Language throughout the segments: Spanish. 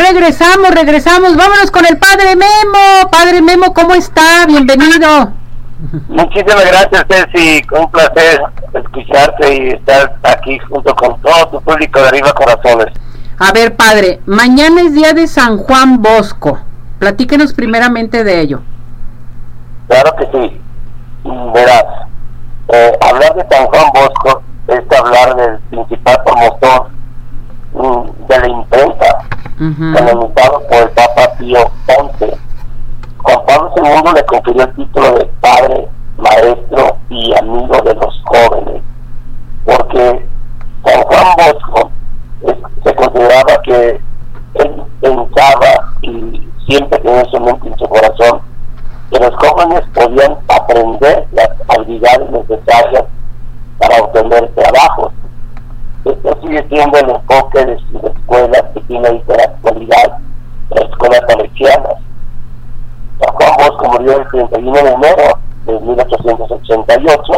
regresamos, regresamos. Vámonos con el Padre Memo. Padre Memo, ¿cómo está? Bienvenido. Muchísimas gracias, Ceci. Un placer escucharte y estar aquí junto con todo tu público de Arriba Corazones. A ver, Padre, mañana es día de San Juan Bosco. Platíquenos primeramente de ello. Claro que sí. Verás, eh, hablar de San Juan Bosco es hablar del principal promotor mm, de la imprenta, canonizado por el Papa Pío XI. Juan Pablo II le confirió el título de padre, maestro y amigo de los jóvenes, porque San Juan Bosco se consideraba que él pensaba y siempre tenía su mente en su corazón que los jóvenes podían aprender las habilidades necesarias para obtener trabajos. Esto sigue siendo el enfoque de sus escuelas que tiene ahí la actualidad, las escuelas salesianas. Juan Bosco murió el 31 de enero de 1888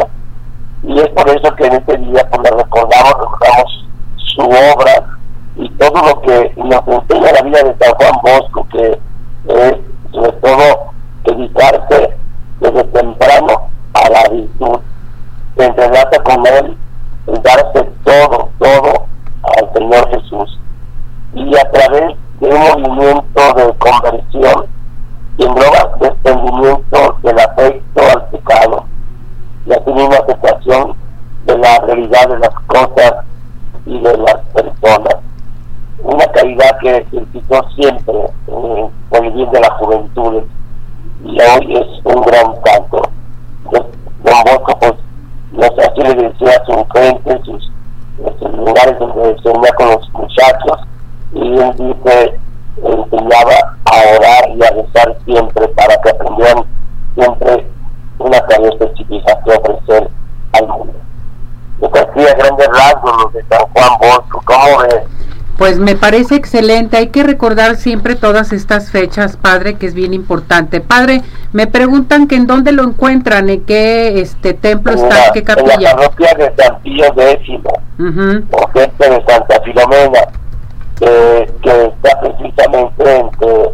y es por eso que en este día pues, le recordamos, recordamos su obra y todo lo que nos enseña la vida de San Juan Bosco, que es sobre todo dedicarse desde temprano a la virtud, entrenarse con él, darse todo, todo al Señor Jesús. Y a través de un movimiento de conversión que engloba desprendimiento del afecto al pecado y así una aceptación de la realidad de las cosas y de las personas. Una caridad que ejercitó siempre eh, por el bien de la juventud y hoy es un gran canto. Don Bosco, pues, no sé, así le decía a su gente, sus, sus lugares donde se unía con los muchachos, y él dice, enseñaba a orar y a rezar siempre para que aprendieran siempre una tarea específica que ofrecer al mundo. Yo hacía grandes rasgos los de San Juan Bosco, ¿cómo ves? Pues me parece excelente, hay que recordar siempre todas estas fechas, padre, que es bien importante. Padre, me preguntan que en dónde lo encuentran, en qué este templo está, en qué capilla. En la parroquia de San Pío X, o gente de Santa Filomena, que está precisamente entre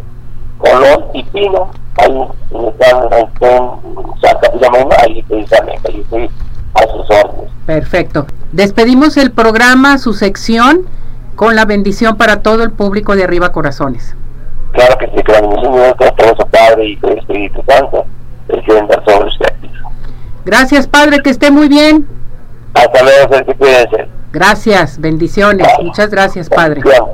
Colón y Pino, ahí están en Santa Filomena, ahí precisamente, ahí estoy a sus órdenes. Perfecto. Despedimos el programa, su sección con la bendición para todo el público de Arriba Corazones. Claro que sí, que la bendición de nuestro Padre y del Espíritu Santo descienda sobre ustedes. Gracias, Padre, que esté muy bien. Hasta luego, que. Gracias, bendiciones. Muchas gracias, Padre.